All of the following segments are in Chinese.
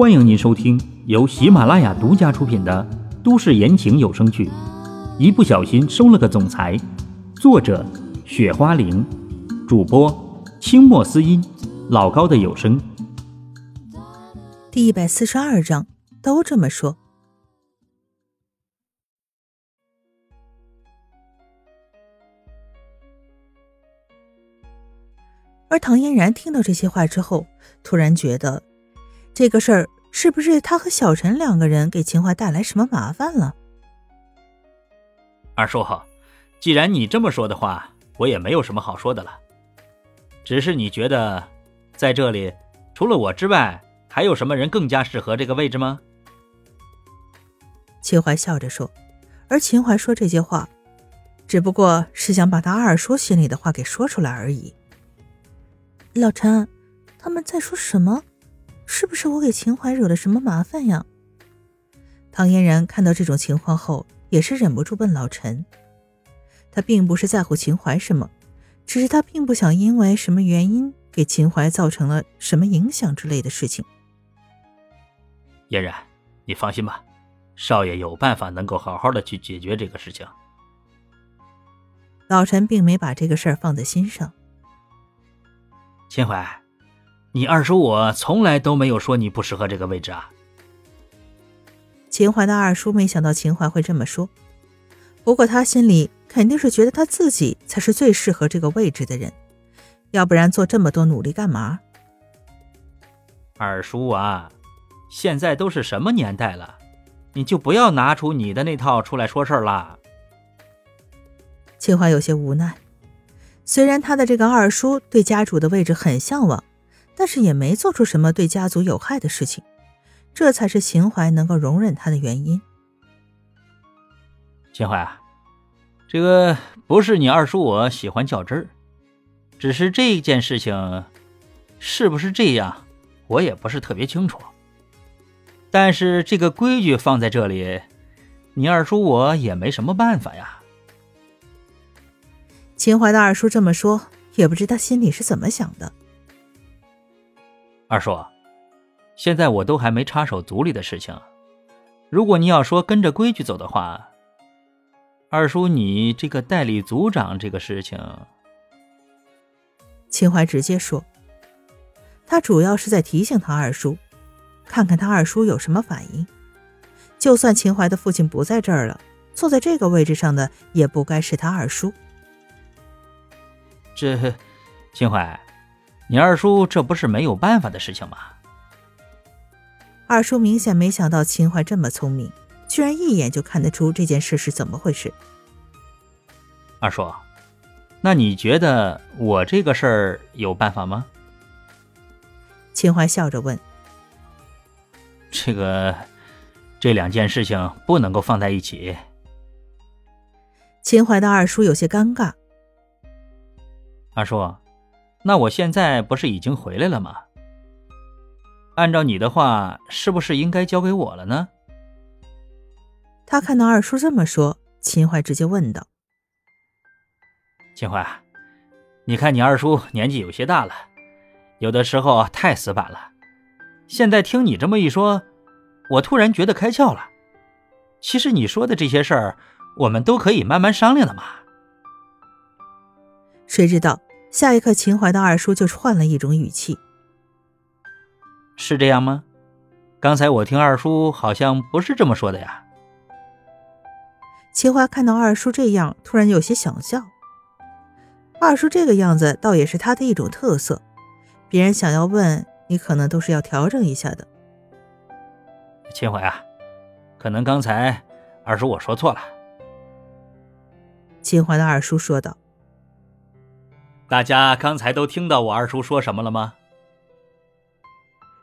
欢迎您收听由喜马拉雅独家出品的都市言情有声剧《一不小心收了个总裁》，作者：雪花玲，主播：清墨思音，老高的有声。第一百四十二章，都这么说。而唐嫣然听到这些话之后，突然觉得，这个事儿是不是他和小陈两个人给秦淮带来什么麻烦了？二叔，既然你这么说的话，我也没有什么好说的了。只是你觉得，在这里除了我之外，还有什么人更加适合这个位置吗？秦淮笑着说，而秦淮说这些话，只不过是想把他二叔心里的话给说出来而已。老陈，他们在说什么？是不是我给秦淮惹了什么麻烦呀？唐嫣然看到这种情况后，也是忍不住问老陈。他并不是在乎秦淮什么，只是他并不想因为什么原因给秦淮造成了什么影响之类的事情。嫣然，你放心吧，少爷有办法能够好好的去解决这个事情。老陈并没把这个事儿放在心上。秦淮，你二叔我从来都没有说你不适合这个位置啊。秦淮的二叔没想到秦淮会这么说，不过他心里肯定是觉得他自己才是最适合这个位置的人，要不然做这么多努力干嘛？二叔啊，现在都是什么年代了，你就不要拿出你的那套出来说事儿啦。秦淮有些无奈。虽然他的这个二叔对家主的位置很向往，但是也没做出什么对家族有害的事情，这才是秦淮能够容忍他的原因。秦淮啊，这个不是你二叔我喜欢较真儿，只是这件事情是不是这样，我也不是特别清楚。但是这个规矩放在这里，你二叔我也没什么办法呀。秦淮的二叔这么说，也不知他心里是怎么想的。二叔，现在我都还没插手族里的事情，如果你要说跟着规矩走的话，二叔你这个代理族长这个事情，秦淮直接说，他主要是在提醒他二叔，看看他二叔有什么反应。就算秦淮的父亲不在这儿了，坐在这个位置上的也不该是他二叔。这，秦淮，你二叔这不是没有办法的事情吗？二叔明显没想到秦淮这么聪明，居然一眼就看得出这件事是怎么回事。二叔，那你觉得我这个事儿有办法吗？秦淮笑着问。这个，这两件事情不能够放在一起。秦淮的二叔有些尴尬。二叔，那我现在不是已经回来了吗？按照你的话，是不是应该交给我了呢？他看到二叔这么说，秦淮直接问道：“秦淮，你看你二叔年纪有些大了，有的时候太死板了。现在听你这么一说，我突然觉得开窍了。其实你说的这些事儿，我们都可以慢慢商量的嘛。”谁知道下一刻，秦淮的二叔就是换了一种语气。是这样吗？刚才我听二叔好像不是这么说的呀。秦淮看到二叔这样，突然有些想笑。二叔这个样子，倒也是他的一种特色。别人想要问你，可能都是要调整一下的。秦淮啊，可能刚才二叔我说错了。秦淮的二叔说道。大家刚才都听到我二叔说什么了吗？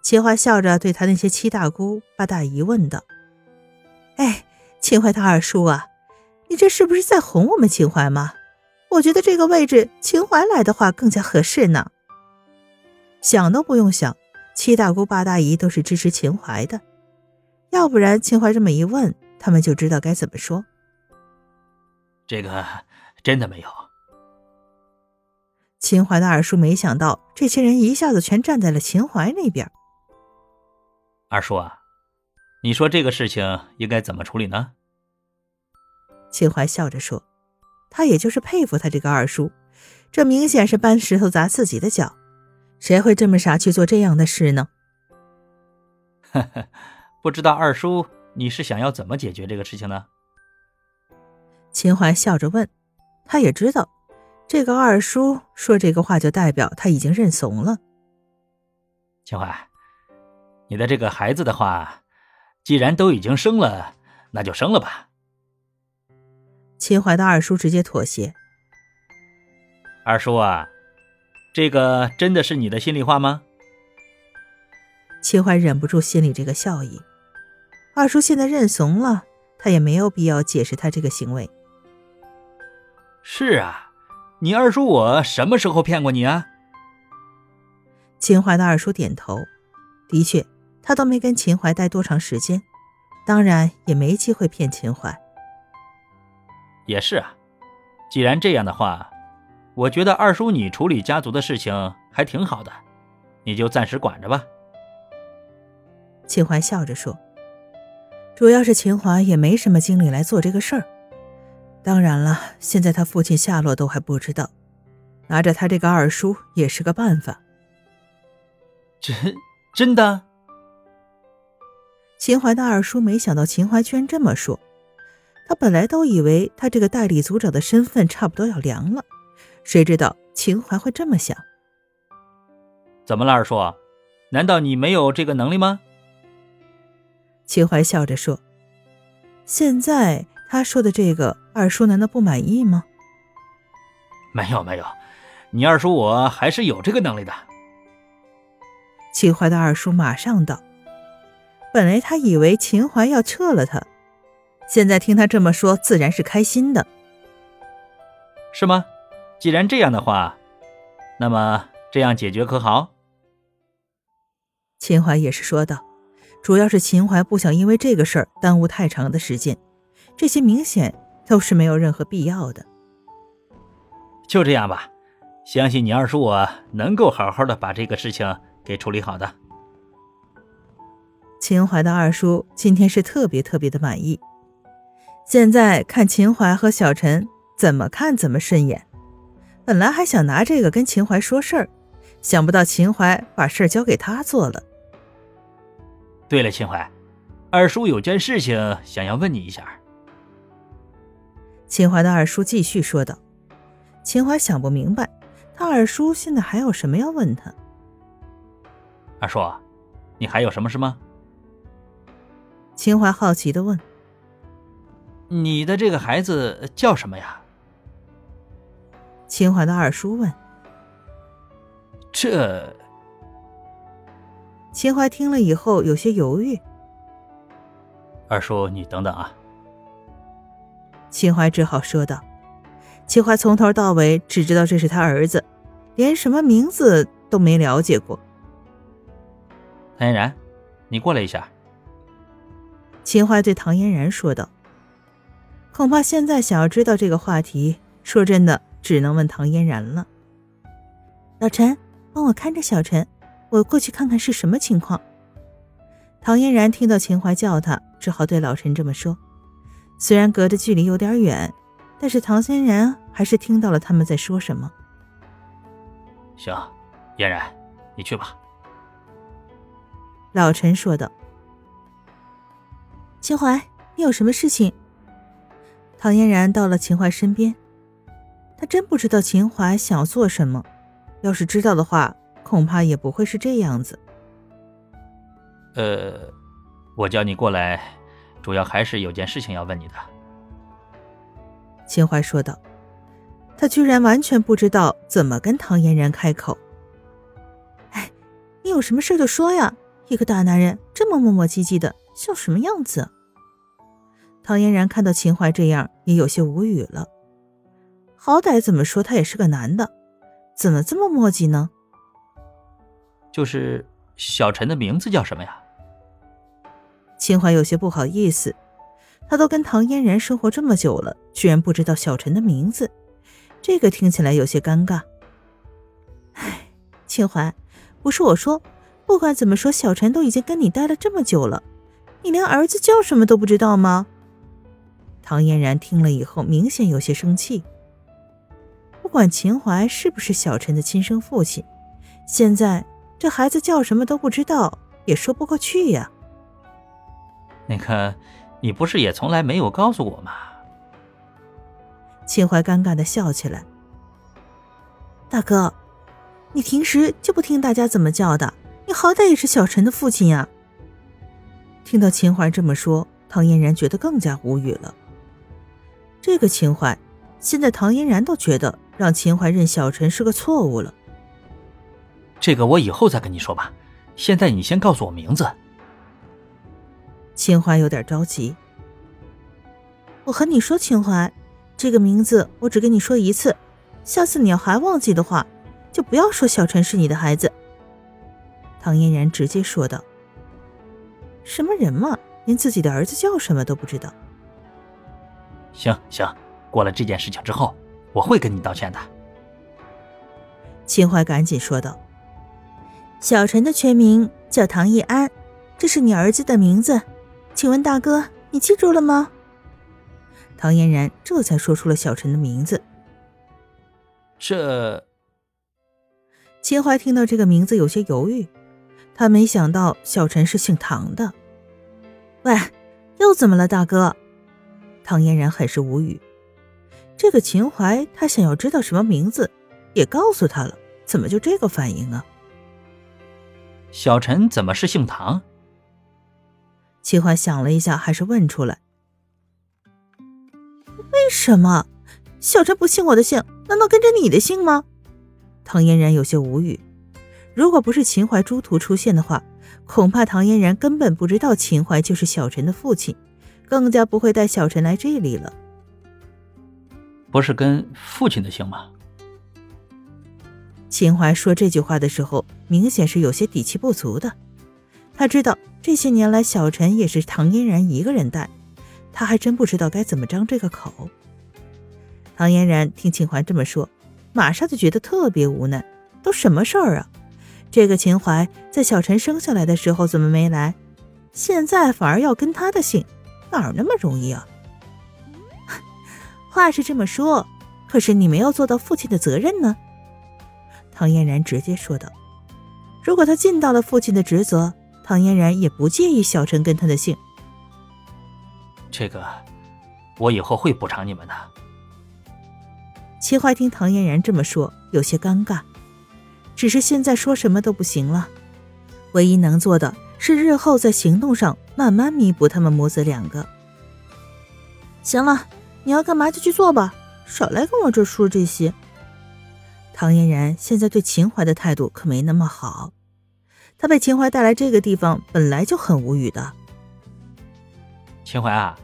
秦淮笑着对他那些七大姑八大姨问道：“哎，秦淮他二叔啊，你这是不是在哄我们秦淮吗？我觉得这个位置秦淮来的话更加合适呢。”想都不用想，七大姑八大姨都是支持秦淮的，要不然秦淮这么一问，他们就知道该怎么说。这个真的没有。秦淮的二叔没想到，这些人一下子全站在了秦淮那边。二叔啊，你说这个事情应该怎么处理呢？秦淮笑着说：“他也就是佩服他这个二叔，这明显是搬石头砸自己的脚，谁会这么傻去做这样的事呢？”呵呵，不知道二叔你是想要怎么解决这个事情呢？秦淮笑着问，他也知道，这个二叔说这个话就代表他已经认怂了。秦淮，你的这个孩子的话，既然都已经生了，那就生了吧。秦淮的二叔直接妥协。二叔啊，这个真的是你的心里话吗？秦淮忍不住心里这个笑意。二叔现在认怂了，他也没有必要解释他这个行为。是啊，你二叔我什么时候骗过你啊？秦淮的二叔点头，的确，他都没跟秦淮待多长时间，当然也没机会骗秦淮。也是啊，既然这样的话，我觉得二叔你处理家族的事情还挺好的，你就暂时管着吧。秦淮笑着说：“主要是秦淮也没什么精力来做这个事儿。当然了，现在他父亲下落都还不知道，拿着他这个二叔也是个办法。”真真的？秦淮的二叔没想到秦淮居然这么说。他本来都以为他这个代理族长的身份差不多要凉了，谁知道秦淮会这么想？怎么了，二叔？难道你没有这个能力吗？秦淮笑着说：“现在他说的这个，二叔难道不满意吗？”没有没有，你二叔我还是有这个能力的。秦淮的二叔马上道：“本来他以为秦淮要撤了他。”现在听他这么说，自然是开心的，是吗？既然这样的话，那么这样解决可好？秦淮也是说道，主要是秦淮不想因为这个事儿耽误太长的时间，这些明显都是没有任何必要的。就这样吧，相信你二叔我能够好好的把这个事情给处理好的。秦淮的二叔今天是特别特别的满意。现在看秦淮和小陈怎么看怎么顺眼，本来还想拿这个跟秦淮说事儿，想不到秦淮把事儿交给他做了。对了，秦淮，二叔有件事情想要问你一下。秦淮的二叔继续说道。秦淮想不明白，他二叔现在还有什么要问他？二叔，你还有什么事吗？秦淮好奇的问。你的这个孩子叫什么呀？秦淮的二叔问。这，秦淮听了以后有些犹豫。二叔，你等等啊。秦淮只好说道。秦淮从头到尾只知道这是他儿子，连什么名字都没了解过。唐嫣然，你过来一下。秦淮对唐嫣然说道。恐怕现在想要知道这个话题，说真的，只能问唐嫣然了。老陈，帮我看着小陈，我过去看看是什么情况。唐嫣然听到秦淮叫他，只好对老陈这么说。虽然隔着距离有点远，但是唐嫣然还是听到了他们在说什么。行，嫣然，你去吧。老陈说道。秦淮，你有什么事情？唐嫣然到了秦淮身边，她真不知道秦淮想要做什么。要是知道的话，恐怕也不会是这样子。呃，我叫你过来，主要还是有件事情要问你的。秦淮说道。他居然完全不知道怎么跟唐嫣然开口。哎，你有什么事就说呀！一个大男人这么磨磨唧唧的，像什么样子？唐嫣然看到秦淮这样，也有些无语了。好歹怎么说，他也是个男的，怎么这么磨叽呢？就是小陈的名字叫什么呀？秦淮有些不好意思，他都跟唐嫣然生活这么久了，居然不知道小陈的名字，这个听起来有些尴尬。哎，秦淮，不是我说，不管怎么说，小陈都已经跟你待了这么久了，你连儿子叫什么都不知道吗？唐嫣然听了以后，明显有些生气。不管秦淮是不是小陈的亲生父亲，现在这孩子叫什么都不知道，也说不过去呀。那个，你不是也从来没有告诉我吗？秦淮尴尬的笑起来。大哥，你平时就不听大家怎么叫的？你好歹也是小陈的父亲呀。听到秦淮这么说，唐嫣然觉得更加无语了。这个秦淮，现在唐嫣然都觉得让秦淮认小陈是个错误了。这个我以后再跟你说吧，现在你先告诉我名字。秦淮有点着急。我和你说，秦淮，这个名字我只跟你说一次。下次你要还忘记的话，就不要说小陈是你的孩子。”唐嫣然直接说道。“什么人嘛，连自己的儿子叫什么都不知道。”“行行，过了这件事情之后，我会跟你道歉的。”秦淮赶紧说道。“小陈的全名叫唐逸安，这是你儿子的名字，请问大哥，你记住了吗？”唐嫣然这才说出了小陈的名字。这，秦淮听到这个名字有些犹豫，他没想到小陈是姓唐的。喂，又怎么了，大哥？唐嫣然很是无语。这个秦淮，他想要知道什么名字，也告诉他了，怎么就这个反应啊？小陈怎么是姓唐？秦淮想了一下，还是问出来：为什么？小陈不姓我的姓，难道跟着你的姓吗？唐嫣然有些无语。如果不是秦淮中途出现的话，恐怕唐嫣然根本不知道秦淮就是小陈的父亲，更加不会带小陈来这里了。不是跟父亲的姓吗？秦淮说这句话的时候，明显是有些底气不足的。他知道这些年来小陈也是唐嫣然一个人带，他还真不知道该怎么张这个口。唐嫣然听秦淮这么说，马上就觉得特别无奈。都什么事儿啊？这个秦淮在小陈生下来的时候怎么没来？现在反而要跟他的姓，哪那么容易啊？话是这么说，可是你没有做到父亲的责任呢。唐嫣然直接说道：“如果他尽到了父亲的职责，唐嫣然也不介意小陈跟他的姓。这个，我以后会补偿你们的。”齐淮听唐嫣然这么说，有些尴尬。只是现在说什么都不行了，唯一能做的是日后在行动上慢慢弥补他们母子两个。行了，你要干嘛就去做吧，少来跟我这说这些。唐嫣然现在对秦淮的态度可没那么好，他被秦淮带来这个地方本来就很无语的。秦淮啊，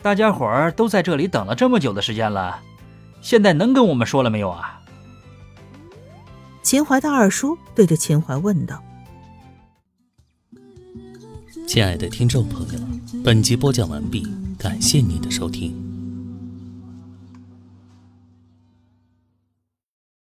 大家伙儿都在这里等了这么久的时间了。现在能跟我们说了没有啊？秦淮的二叔对着秦淮问道：“亲爱的听众朋友，本集播讲完毕，感谢您的收听。”